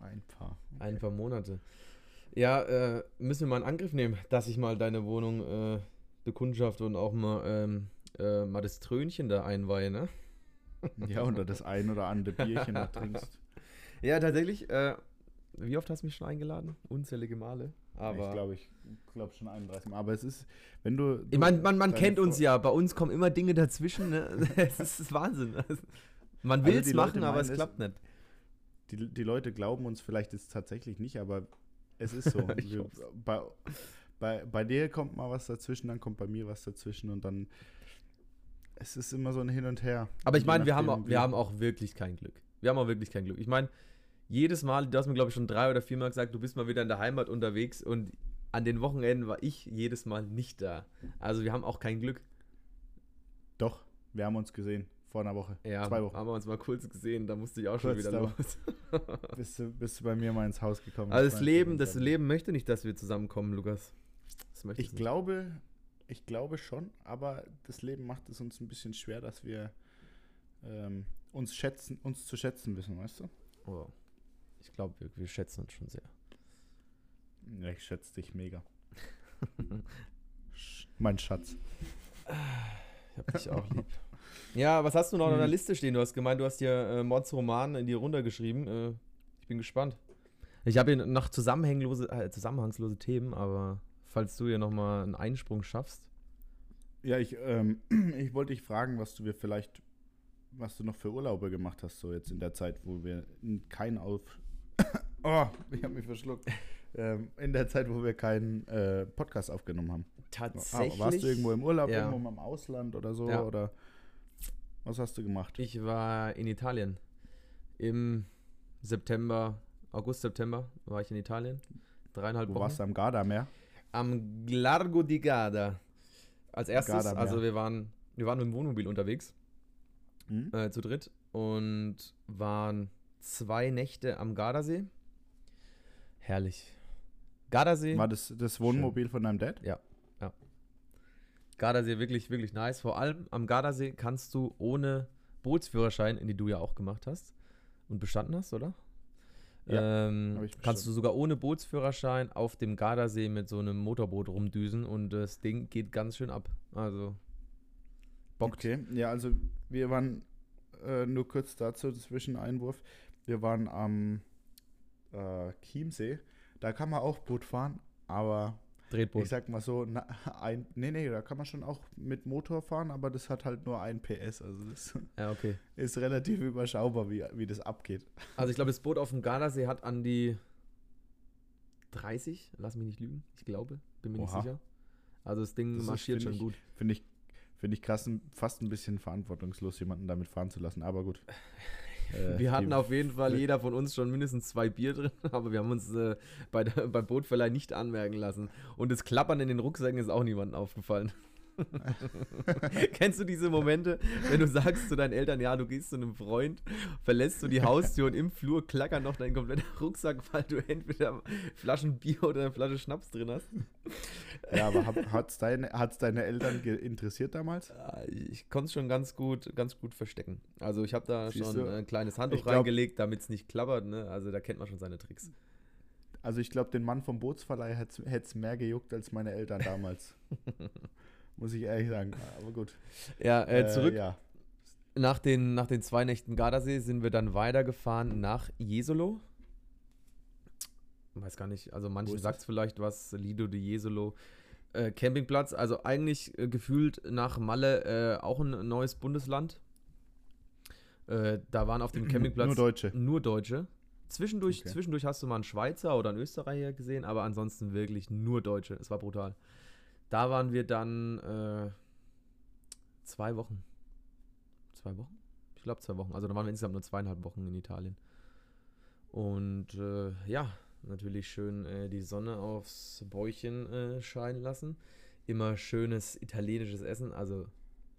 Ein paar. Ein paar Monate. Ja, äh, müssen wir mal in Angriff nehmen, dass ich mal deine Wohnung äh, bekundschafte und auch mal, ähm, äh, mal das Trönchen da einweihe, ne? Ja, oder das ein oder andere Bierchen noch trinkst. Ja, tatsächlich. Äh, wie oft hast du mich schon eingeladen? Unzählige Male. Aber ich glaube, ich glaube schon 31 Mal. Aber es ist, wenn du. Ich meine, man, man kennt uns ja. Bei uns kommen immer Dinge dazwischen. Ne? Es ist, Wahnsinn. Man Also will es Leute machen, aber es klappt nicht. Die, die Leute glauben uns vielleicht jetzt tatsächlich nicht, aber es ist so. Wir, bei, bei, bei dir kommt mal was dazwischen, dann kommt bei mir was dazwischen und dann. Es ist immer so ein Hin und Her. Aber ich meine, wir haben, auch, wir haben auch wirklich kein Glück. Wir haben auch wirklich kein Glück. Ich meine, jedes Mal, du hast mir, glaube ich, schon drei oder viermal gesagt, du bist mal wieder in der Heimat unterwegs und an den Wochenenden war ich jedes Mal nicht da. Also wir haben auch kein Glück. Doch, wir haben uns gesehen. Vor einer Woche. Ja, Zwei Wochen. haben wir uns mal kurz gesehen, da musste ich auch schon Kurz wieder da. los. Bist du, bist du bei mir mal ins Haus gekommen? Also das Leben, das Leben möchte nicht, dass wir zusammenkommen, Lukas. Ich glaube, ich glaube schon, aber das Leben macht es uns ein bisschen schwer, dass wir ähm, uns schätzen, uns zu schätzen wissen, weißt du? Oh. Ich glaube, wir, wir schätzen uns schon sehr. Ja, ich schätze dich mega. Mein Schatz. Ich hab dich auch lieb. Ja, was hast du noch auf deiner Hm. Liste stehen? Du hast gemeint, du hast dir äh, Mods Roman in die runtergeschrieben. Äh, ich bin gespannt. Ich habe hier noch zusammenhanglose, äh, zusammenhangslose Themen, aber falls du hier nochmal einen Einsprung schaffst. Ja, ich, ähm, ich wollte dich fragen, was du mir vielleicht, was du noch für Urlaube gemacht hast, so jetzt in der Zeit, wo wir keinen auf. oh, ich habe mich verschluckt. ähm, in der Zeit, wo wir keinen äh, Podcast aufgenommen haben. Tatsächlich. Ah, warst du irgendwo im Urlaub, Ja. irgendwo im Ausland oder so? Ja. Oder was hast du gemacht? Ich war in Italien. Im September, August, September war ich in Italien. Dreieinhalb Wo Wochen. warst du am Gardameer? Am Largo di Garda. Als erstes, Gardameer. also wir waren, wir waren mit dem Wohnmobil unterwegs. Hm? äh, zu dritt und waren zwei Nächte am Gardasee. Herrlich. Gardasee, War das das Wohnmobil von deinem Dad? Gardasee wirklich, wirklich nice. Vor allem am Gardasee kannst du ohne Bootsführerschein, in die du ja auch gemacht hast und bestanden hast, oder? Ja, ähm, kannst du sogar ohne Bootsführerschein auf dem Gardasee mit so einem Motorboot rumdüsen und das Ding geht ganz schön ab. Also bockt. Okay, ja, also wir waren äh, nur kurz dazu, Zwischeneinwurf. Wir waren am äh, Chiemsee. Da kann man auch Boot fahren, aber Tretboot. ich sag mal so, na, ein, nee, nee, da kann man schon auch mit Motor fahren, aber das hat halt nur ein PS. Also das Ja, okay. ist relativ überschaubar, wie, wie das abgeht. Also ich glaube, das Boot auf dem Gardasee hat an die 30, lass mich nicht lügen, ich glaube, bin mir Oha. nicht sicher. Also das Ding Das ist, marschiert find schon ich- gut. Finde ich, finde ich krass, fast ein bisschen verantwortungslos, jemanden damit fahren zu lassen, aber gut. Äh, Wir hatten auf jeden Fall jeder von uns schon mindestens zwei Bier drin, aber wir haben uns äh, bei der, beim Bootverleih nicht anmerken lassen. Und das Klappern in den Rucksäcken ist auch niemandem aufgefallen. Kennst du diese Momente, wenn du sagst zu deinen Eltern, ja, du gehst zu einem Freund, verlässt du die Haustür und im Flur klackert noch dein kompletter Rucksack, weil du entweder Flaschen Bier oder eine Flasche Schnaps drin hast? Ja, aber hat es deine, hat's deine Eltern interessiert damals? Ich konnte es schon ganz gut, ganz gut verstecken. Also ich habe da Siehst schon du? ein kleines Handtuch glaub- reingelegt, damit es nicht klappert. Ne? Also da kennt man schon seine Tricks. Also ich glaube, den Mann vom Bootsverleih hätte es mehr gejuckt als meine Eltern damals. Muss ich ehrlich sagen. Aber gut. Ja, äh, zurück ja. nach, den, nach den zwei Nächten Gardasee sind wir dann weitergefahren nach Jesolo. Weiß gar nicht, also manchen sagt es vielleicht was, Lido de Jesolo. Äh, Campingplatz, also eigentlich äh, gefühlt nach Malle äh, auch ein neues Bundesland. Äh, da waren auf dem Campingplatz Nur Deutsche. Nur Deutsche. Zwischendurch, Okay. zwischendurch hast du mal einen Schweizer oder einen Österreicher gesehen, aber ansonsten wirklich nur Deutsche. Es war brutal. Da waren wir dann äh, zwei Wochen. Zwei Wochen? Ich glaube zwei Wochen. Also da waren wir insgesamt nur zweieinhalb Wochen in Italien. Und äh, ja, natürlich schön äh, die Sonne aufs Bäuchchen äh, scheinen lassen. Immer schönes italienisches Essen. Also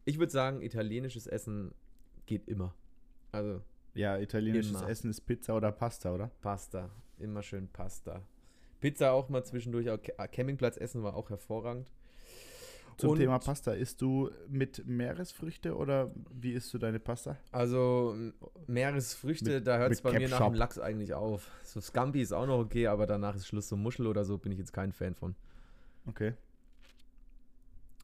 ich würde sagen, italienisches Essen geht immer. Also Ja, italienisches Immer. Essen ist Pizza oder Pasta, oder? Pasta. Immer schön Pasta. Pizza auch mal zwischendurch. Ca- Campingplatz essen war auch hervorragend. Zum Und- Thema Pasta, isst du mit Meeresfrüchte oder wie isst du deine Pasta? Also Meeresfrüchte, Mit- da hört es bei mir nach dem Lachs eigentlich auf. So Scampi ist auch noch okay, aber danach ist Schluss. So Muschel oder so bin ich jetzt kein Fan von. Okay.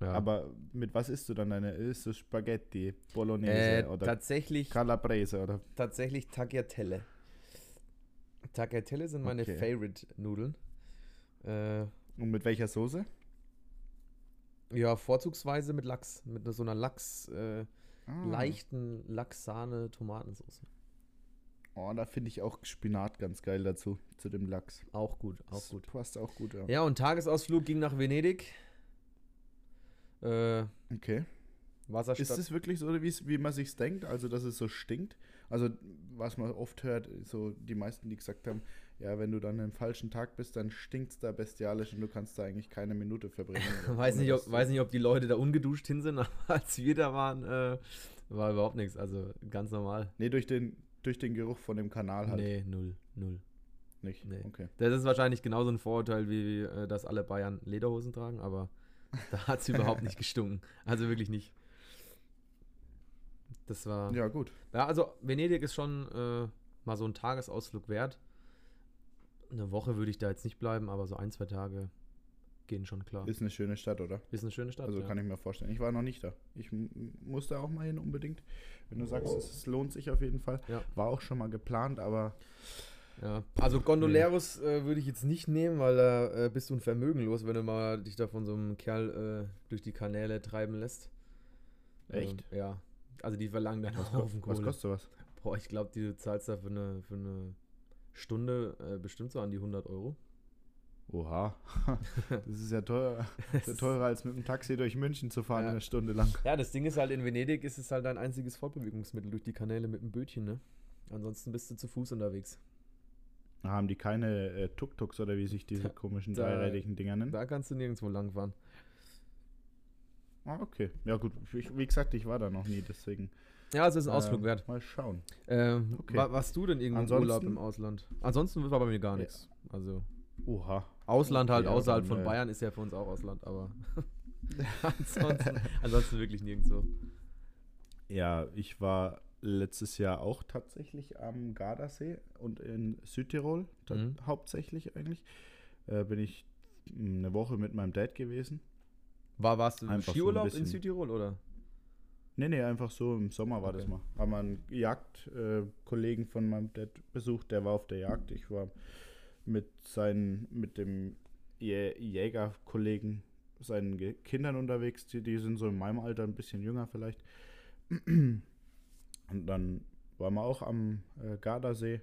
Ja. Aber mit was isst du dann deine? Isst du Spaghetti, Bolognese äh, oder tatsächlich, Calabrese oder? tatsächlich Tagliatelle. Tagliatelle sind meine Okay. Favorite-Nudeln. Äh, Und mit welcher Soße? ja, vorzugsweise mit Lachs. Mit so einer Lachs, äh, Ah. leichten Lachs-Sahne-Tomatensauce. Oh, da finde ich auch Spinat ganz geil dazu, zu dem Lachs. Auch gut, auch Das gut. Passt auch gut, ja. Ja, und Tagesausflug ging nach Venedig. Äh, Okay. Wasserstadt. Ist es wirklich so, wie man sich denkt, also dass es so stinkt? Also, was man oft hört, so die meisten, die gesagt haben, ja, wenn du dann am falschen Tag bist, dann stinkt es da bestialisch und du kannst da eigentlich keine Minute verbringen. weiß, nicht, ob, weiß nicht, ob die Leute da ungeduscht hin sind, aber als wir da waren, äh, war überhaupt nichts. Also ganz normal. Nee, durch den, durch den Geruch von dem Kanal halt Nee, null, null. nicht. nee. Okay. Das ist wahrscheinlich genauso ein Vorurteil, wie äh, dass alle Bayern Lederhosen tragen, aber da hat es überhaupt nicht gestunken. Also wirklich nicht. Das war. Ja, Ja, gut. also Venedig ist schon äh, mal so ein Tagesausflug wert. Eine Woche würde ich da jetzt nicht bleiben, aber so ein, zwei Tage gehen schon klar. Ist, Ist eine schöne Stadt, oder? eine schöne Stadt. Also ja. kann ich mir vorstellen. Ich war noch nicht da. Ich muss da auch mal hin unbedingt. Wenn du sagst, es, es lohnt sich auf jeden Fall. Ja. War auch schon mal geplant, aber Ja, also Gondoleros äh, würde ich jetzt nicht nehmen, weil da äh, bist du ein Vermögen los, wenn du mal dich da von so einem Kerl äh, durch die Kanäle treiben lässt. Echt? Ähm, ja. Also die verlangen dann was, auch ko- auf den was Kohle. kostet sowas? Boah, ich glaube, du zahlst da für eine, für eine Stunde äh, bestimmt so an die 100 Euro. Oha. das ist ja teuer. Teurer als mit dem Taxi durch München zu fahren Ja. eine Stunde lang. Ja, das Ding ist halt, in Venedig ist es halt ein einziges Fortbewegungsmittel durch die Kanäle mit dem Bötchen, ne? Ansonsten bist du zu Fuß unterwegs. Haben die keine äh, Tuk-Tuks oder wie sich diese komischen Da- dreirädigen Dinger nennen? Da kannst du nirgendwo langfahren. Ah, okay. Ja, gut. Ich, wie gesagt, ich war da noch nie, deswegen. Ja, also ist ein Ausflug ähm, wert. Mal schauen. Ähm, okay. wa- warst du denn irgendwo im Ansonsten- Urlaub im Ausland? Ansonsten war bei mir gar Ja. nichts. Also Oha. Ausland halt Okay, ja, außerhalb von äh, Bayern ist ja für uns auch Ausland, aber ansonsten, ansonsten wirklich nirgendwo. Ja, ich war letztes Jahr auch tatsächlich am Gardasee und in Südtirol, Mhm. hauptsächlich eigentlich. Äh, bin ich eine Woche mit meinem Dad gewesen. War, warst du so ein Skiurlaub in bisschen- Südtirol oder? Nee, nee, einfach so im Sommer war Okay. das mal. Haben wir einen Jagdkollegen äh, von meinem Dad besucht, der war auf der Jagd. Ich war mit seinen, mit dem Jä Jägerkollegen, seinen Ge Kindern unterwegs. Die, die sind so in meinem Alter, ein bisschen jünger vielleicht. Und dann waren wir auch am äh, Gardasee.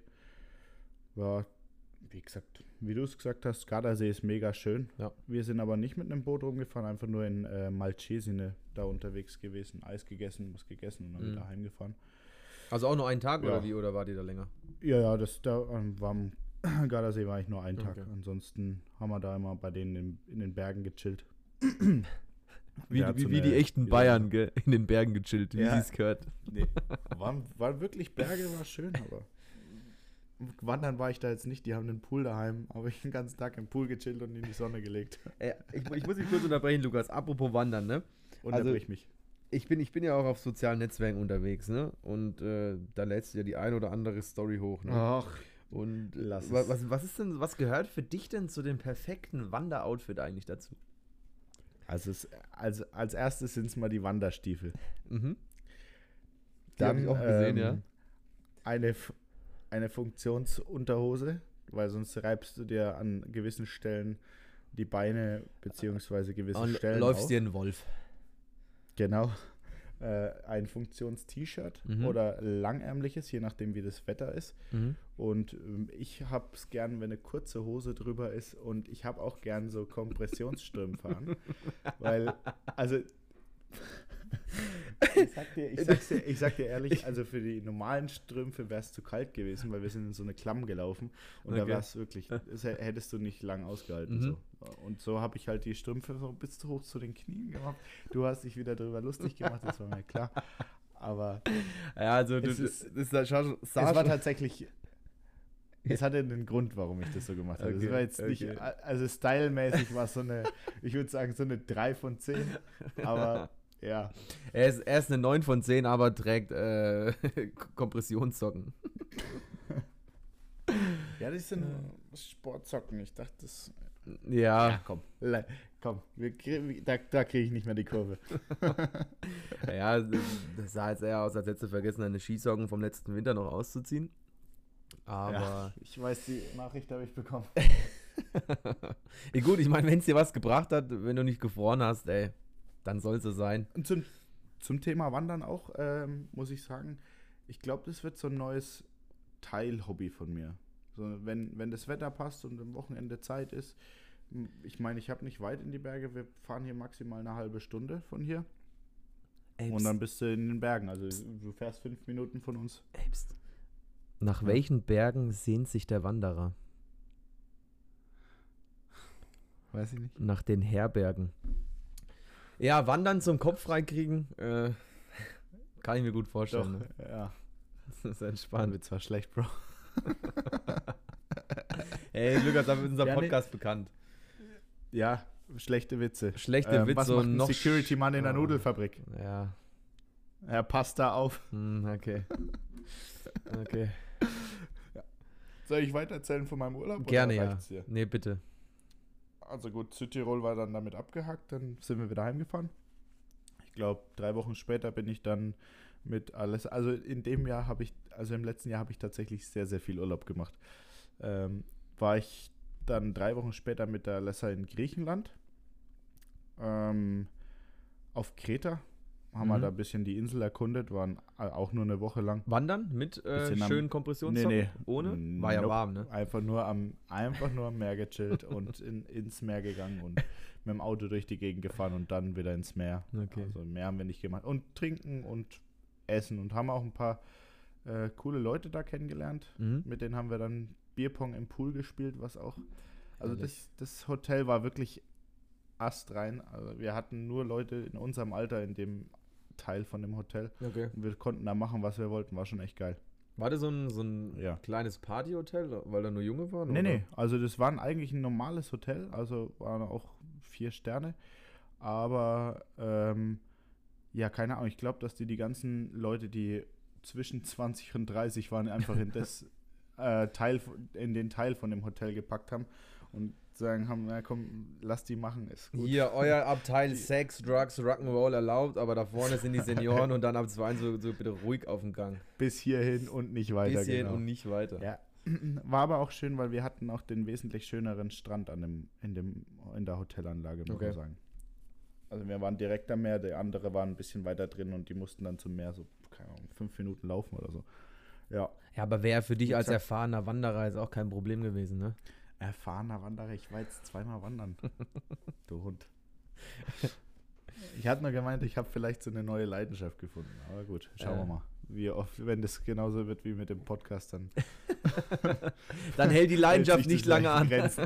War, wie gesagt, wie du es gesagt hast, Gardasee ist mega schön. Ja. Wir sind aber nicht mit einem Boot rumgefahren, einfach nur in äh, Malcesine da unterwegs gewesen. Eis gegessen, was gegessen und dann Mhm. wieder heimgefahren. Also auch nur einen Tag Ja. oder wie? Oder war die da länger? Ja, ja, das da ähm, war am Gardasee war ich nur einen Tag. Okay. Ansonsten haben wir da immer bei denen in, in den Bergen gechillt. Wie, wie, so wie die echten Bayern gell? in den Bergen gechillt, wie Ja. sie es gehört. Nee, waren, waren wirklich Berge, war schön, aber wandern war ich da jetzt nicht. Die haben einen Pool daheim, habe ich den ganzen Tag im Pool gechillt und in die Sonne gelegt. Ich, ich muss dich kurz unterbrechen, Lukas. Apropos Wandern, ne? Unterbrich mich. Ich bin, ich bin ja auch auf sozialen Netzwerken unterwegs, ne? Und äh, da lädst du ja die ein oder andere Story hoch, ne? Ach, Und Lass es. was, was ist denn, was gehört für dich denn zu dem perfekten Wanderoutfit eigentlich dazu? also es, als, als erstes sind es mal die Wanderstiefel. Mhm. Die hab ich auch gesehen, ja. ähm, Eine, F- eine Funktionsunterhose, weil sonst reibst du dir an gewissen Stellen die Beine beziehungsweise gewisse Und Stellen läufst auf. dir einen Wolf. Genau. Äh, ein Funktions-T-Shirt Mhm. oder langärmliches, je nachdem wie das Wetter ist. Mhm. Und ähm, ich hab's gern, wenn eine kurze Hose drüber ist. Und ich habe auch gern so Kompressionsstrümpfe an. weil, also. Ich sag, dir, ich, sag's dir, ich sag dir ehrlich, also für die normalen Strümpfe wäre es zu kalt gewesen, weil wir sind in so eine Klamm gelaufen und da Okay. wäre es wirklich, das hä- hättest du nicht lang ausgehalten. Mhm. So. Und so habe ich halt die Strümpfe so bis hoch zu den Knien gemacht. Du hast dich wieder darüber lustig gemacht, das war mir klar. Aber Ja, also du, Es das, ist- das, das schon- es war tatsächlich. Es hatte einen Grund, warum ich das so gemacht habe. Okay, es war jetzt nicht, okay. also stylmäßig war es so eine, ich würde sagen, so eine 3 von 10. Aber ja, er, ist, er ist eine 9 von 10, aber trägt äh, Kompressionssocken. ja, das sind Sportsocken. Ich dachte, das. Ja, Ja, komm, le- komm, wir, krie- da, da kriege ich nicht mehr die Kurve. ja, das sah jetzt eher aus, als hättest du vergessen, deine Skisocken vom letzten Winter noch auszuziehen. Aber Ja, ich weiß, die Nachricht habe ich bekommen. ja, gut, ich meine, wenn es dir was gebracht hat, wenn du nicht gefroren hast, ey, dann soll es so sein. Und zum, zum Thema Wandern auch, ähm, muss ich sagen, ich glaube, das wird so ein neues Teilhobby von mir. So, wenn, wenn das Wetter passt und am Wochenende Zeit ist. Ich meine, ich habe nicht weit in die Berge. Wir fahren hier maximal eine halbe Stunde von hier. Ey, Und dann bist du in den Bergen. Also du fährst fünf Minuten von uns. Ey, pst. Nach welchen Bergen sehnt sich der Wanderer? Weiß ich nicht. Nach den Herbergen. Ja, Wandern zum Kopf freikriegen, äh, kann ich mir gut Doch, vorstellen. Ne? ja. Das ist entspannt. wird zwar schlecht, Bro. Ey, Lukas, dafür ist unser Ja, nee. Podcast bekannt. Ja, schlechte Witze. Schlechte Ähm, Witze Was macht und ein noch Security-Mann in der sch- Nudelfabrik? Ja, Er passt da auf. hm, okay. Okay. Soll ich weitererzählen von meinem Urlaub? Gerne, ja. dir? Nee, bitte. Also gut, Südtirol war dann damit abgehackt, dann sind wir wieder heimgefahren. Ich glaube, drei Wochen später bin ich dann mit alles, also in dem Jahr habe ich, also im letzten Jahr habe ich tatsächlich sehr, sehr viel Urlaub gemacht. Ähm, war ich dann drei Wochen später mit der Lesser in Griechenland. Ähm, auf Kreta haben wir Mhm. da ein bisschen die Insel erkundet, waren äh, auch nur eine Woche lang. Wandern mit äh, am- schönen Kompressionssocken? Nee, nee. Ohne? War ja Nope. warm, ne? Einfach nur am, einfach nur am Meer gechillt und in, ins Meer gegangen und mit dem Auto durch die Gegend gefahren und dann wieder ins Meer. Okay. Also mehr haben wir nicht gemacht. Und trinken und essen und haben auch ein paar äh, coole Leute da kennengelernt. Mhm. Mit denen haben wir dann Bierpong im Pool gespielt, was auch. Also das, das Hotel war wirklich astrein. Also wir hatten nur Leute in unserem Alter in dem Teil von dem Hotel. Okay. Und wir konnten da machen, was wir wollten. War schon echt geil. War das so ein, so ein Ja. kleines Partyhotel, weil da nur Junge waren? Nee, oder? nee, also das war eigentlich ein normales Hotel, also waren auch vier Sterne, aber ähm, ja, keine Ahnung, ich glaube, dass die die ganzen Leute, die zwischen 20 und 30 waren, einfach in das äh, Teil, in den Teil von dem Hotel gepackt haben und sagen haben, na komm, lass die machen, ist gut. Hier, euer Abteil Sex, Drugs, Rock'n'Roll erlaubt, aber da vorne sind die Senioren und dann ab zwei so, so bitte ruhig auf dem Gang. Bis hierhin und nicht weiter. Bis hierhin genau. und nicht weiter. Ja. War aber auch schön, weil wir hatten auch den wesentlich schöneren Strand an dem, in, dem, in der Hotelanlage, muss Okay. man sagen. Also wir waren direkt am Meer, der andere war ein bisschen weiter drin und die mussten dann zum Meer so, keine Ahnung, fünf Minuten laufen oder so. Ja. Ja, aber wäre für dich als erfahrener Wanderer jetzt auch kein Problem gewesen, ne? Erfahrener Wanderer, ich war jetzt zweimal wandern. du Hund. Ich hatte nur gemeint, ich habe vielleicht so eine neue Leidenschaft gefunden. Aber gut, schauen Äh. wir mal. Wie oft, wenn das genauso wird wie mit dem Podcast, dann Dann hält die Leidenschaft sich nicht lange an. Grenzen.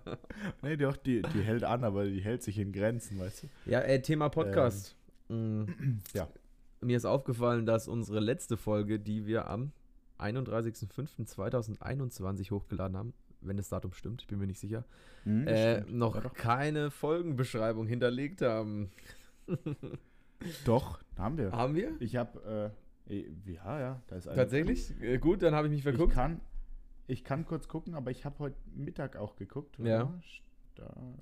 nee, doch, die, die hält an, aber die hält sich in Grenzen, weißt du? Ja, äh, Thema Podcast. Mm. ja. Mir ist aufgefallen, dass unsere letzte Folge, die wir am 31.05.2021 hochgeladen haben, wenn das Datum stimmt, ich bin mir nicht sicher, Hm, das äh, noch Ja, keine Folgenbeschreibung hinterlegt haben. doch, haben wir. haben wir? Ich habe, äh, ja, ja, da ist. Tatsächlich? Äh, gut, dann habe ich mich Ich verguckt. kann, ich kann kurz gucken, aber ich habe heute Mittag auch geguckt. Warte Ja.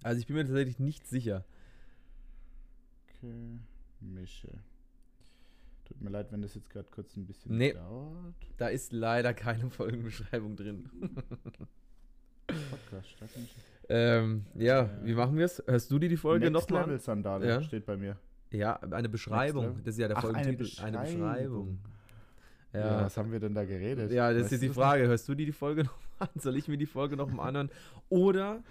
Also ich bin mir tatsächlich nicht sicher. Mische. Tut mir leid, wenn das jetzt gerade kurz ein bisschen Nee. dauert. Da ist leider keine Folgenbeschreibung drin. Podcast, ähm, ja, Äh, wie machen wir es? Hörst du dir die Folge Next nochmal Level an? Sandale Ja. steht bei mir. Ja, eine Beschreibung. Das ist ja der Ach, eine Folgentitel. Eine Beschreibung. Ja. Ja. was haben wir denn da geredet? Ja, das Weißt ist die Frage. Hörst du dir die Folge noch an? Soll ich mir die Folge noch mal anhören? Oder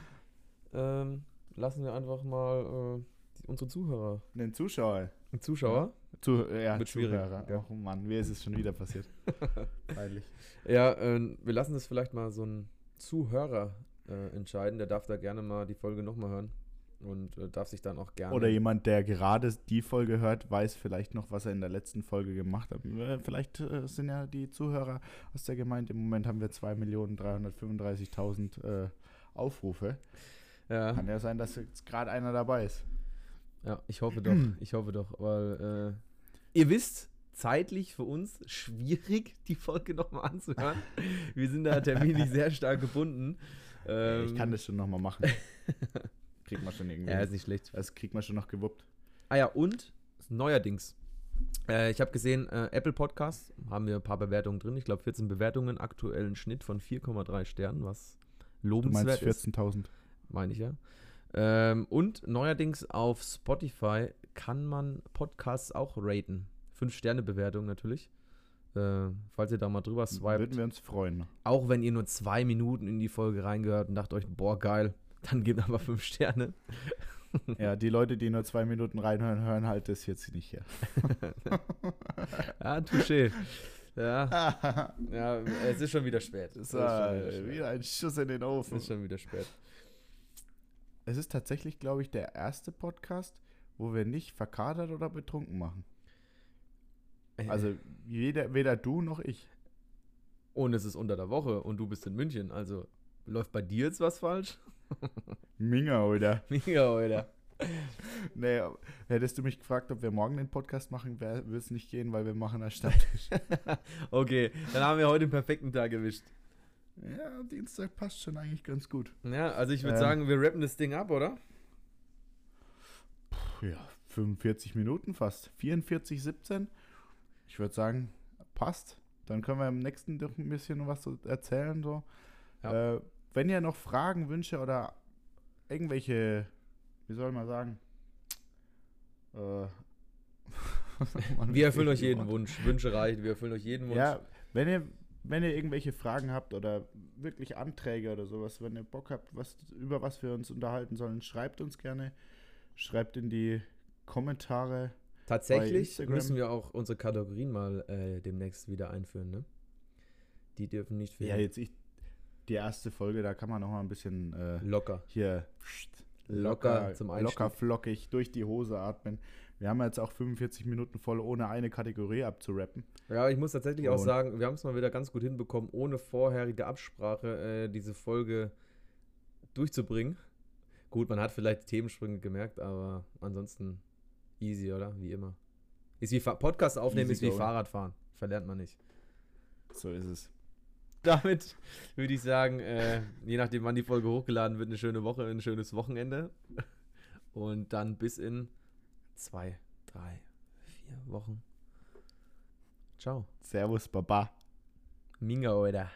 ähm, lassen wir einfach mal äh, unsere Zuhörer Den Zuschauer. und Zuschauer? Zu, ja, schwierig, Zuhörer. ja. Oh Mann, mir ist es schon wieder passiert. Peinlich. Ja, ähm, wir lassen das vielleicht mal so ein Zuhörer äh, entscheiden. Der darf da gerne mal die Folge noch mal hören und äh, darf sich dann auch gerne. Oder jemand, der gerade die Folge hört, weiß vielleicht noch, was er in der letzten Folge gemacht hat. Äh, Vielleicht äh, sind ja die Zuhörer aus der Gemeinde, im Moment haben wir 2.335.000 äh, Aufrufe. ja, Kann ja sein, dass jetzt gerade einer dabei ist. ja, ich hoffe doch. Ich hoffe doch, weil äh, ihr wisst, zeitlich für uns schwierig, die Folge noch mal anzuhören. Wir sind da terminlich sehr stark gebunden. Ähm, ich kann das schon nochmal machen. Kriegt man schon irgendwie. Ja, ist nicht schlecht. das kriegt man schon noch gewuppt. Ah ja, und neuerdings. Äh, ich habe gesehen, äh, Apple Podcasts haben wir ein paar Bewertungen drin. Ich glaube 14 Bewertungen, aktuellen Schnitt von 4,3 Sternen, was Du lobenswert meinst ist, 14.000. meine ich ja. Ähm, und neuerdings auf Spotify kann man Podcasts auch raten. 5-Sterne-Bewertung natürlich. Äh, falls ihr da mal drüber swiped. Würden wir uns freuen. Auch wenn ihr nur zwei Minuten in die Folge reingehört und dacht euch, boah, geil, dann gebt aber 5 Sterne. Ja, die Leute, die nur zwei Minuten reinhören, hören halt das jetzt nicht hier. Ja, touché. Ja, ja, es ist schon wieder spät. Es So, ist schon wieder spät. wieder ein Schuss in den Es Ofen. ist schon wieder spät. Es ist tatsächlich, glaube ich, der erste Podcast, wo wir nicht verkatert oder betrunken machen. Also weder, weder du noch ich. und es ist unter der Woche und du bist in München. Also läuft bei dir jetzt was falsch? Minga, oder? Mega, oder? Nee, hättest du mich gefragt, ob wir morgen den Podcast machen, würde es nicht gehen, weil wir machen einen Stammtisch. Okay, dann haben wir heute den perfekten Tag erwischt. ja, Dienstag passt schon eigentlich ganz gut. Ja, also ich würde Ähm. sagen, wir rappen das Ding ab, oder? Ja, 45 Minuten fast. 44, 17. Ich würde sagen, passt. Dann können wir im nächsten doch ein bisschen was erzählen. So. Ja. Äh, wenn ihr noch Fragen, Wünsche oder irgendwelche, wie soll man sagen, äh, Wir erfüllen euch jeden Wunsch. Wünsche reicht, wir erfüllen euch jeden Wunsch. Ja, wenn ihr, wenn ihr irgendwelche Fragen habt oder wirklich Anträge oder sowas, wenn ihr Bock habt, was, über was wir uns unterhalten sollen, schreibt uns gerne. Schreibt in die Kommentare. Tatsächlich müssen wir auch unsere Kategorien mal äh, demnächst wieder einführen, ne? Die dürfen nicht fehlen. Ja, jetzt ich. Die erste Folge, da kann man noch mal ein bisschen äh, Locker. hier Locker zum Einstieg. locker flockig durch die Hose atmen. Wir haben jetzt auch 45 Minuten voll, ohne eine Kategorie abzurappen. Ja, ich muss tatsächlich auch Und- sagen, wir haben es mal wieder ganz gut hinbekommen, ohne vorherige Absprache äh, diese Folge durchzubringen. Gut, man hat vielleicht Themensprünge gemerkt, aber ansonsten easy, oder? Wie immer. Ist wie Fa Podcast aufnehmen, Easy ist wie. Fahrradfahren. Verlernt man nicht. So ist es. damit würde ich sagen, äh, je nachdem, wann die Folge hochgeladen wird, eine schöne Woche, ein schönes Wochenende. Und dann bis in zwei, drei, vier Wochen. Ciao. Servus, Baba. Minga, oder?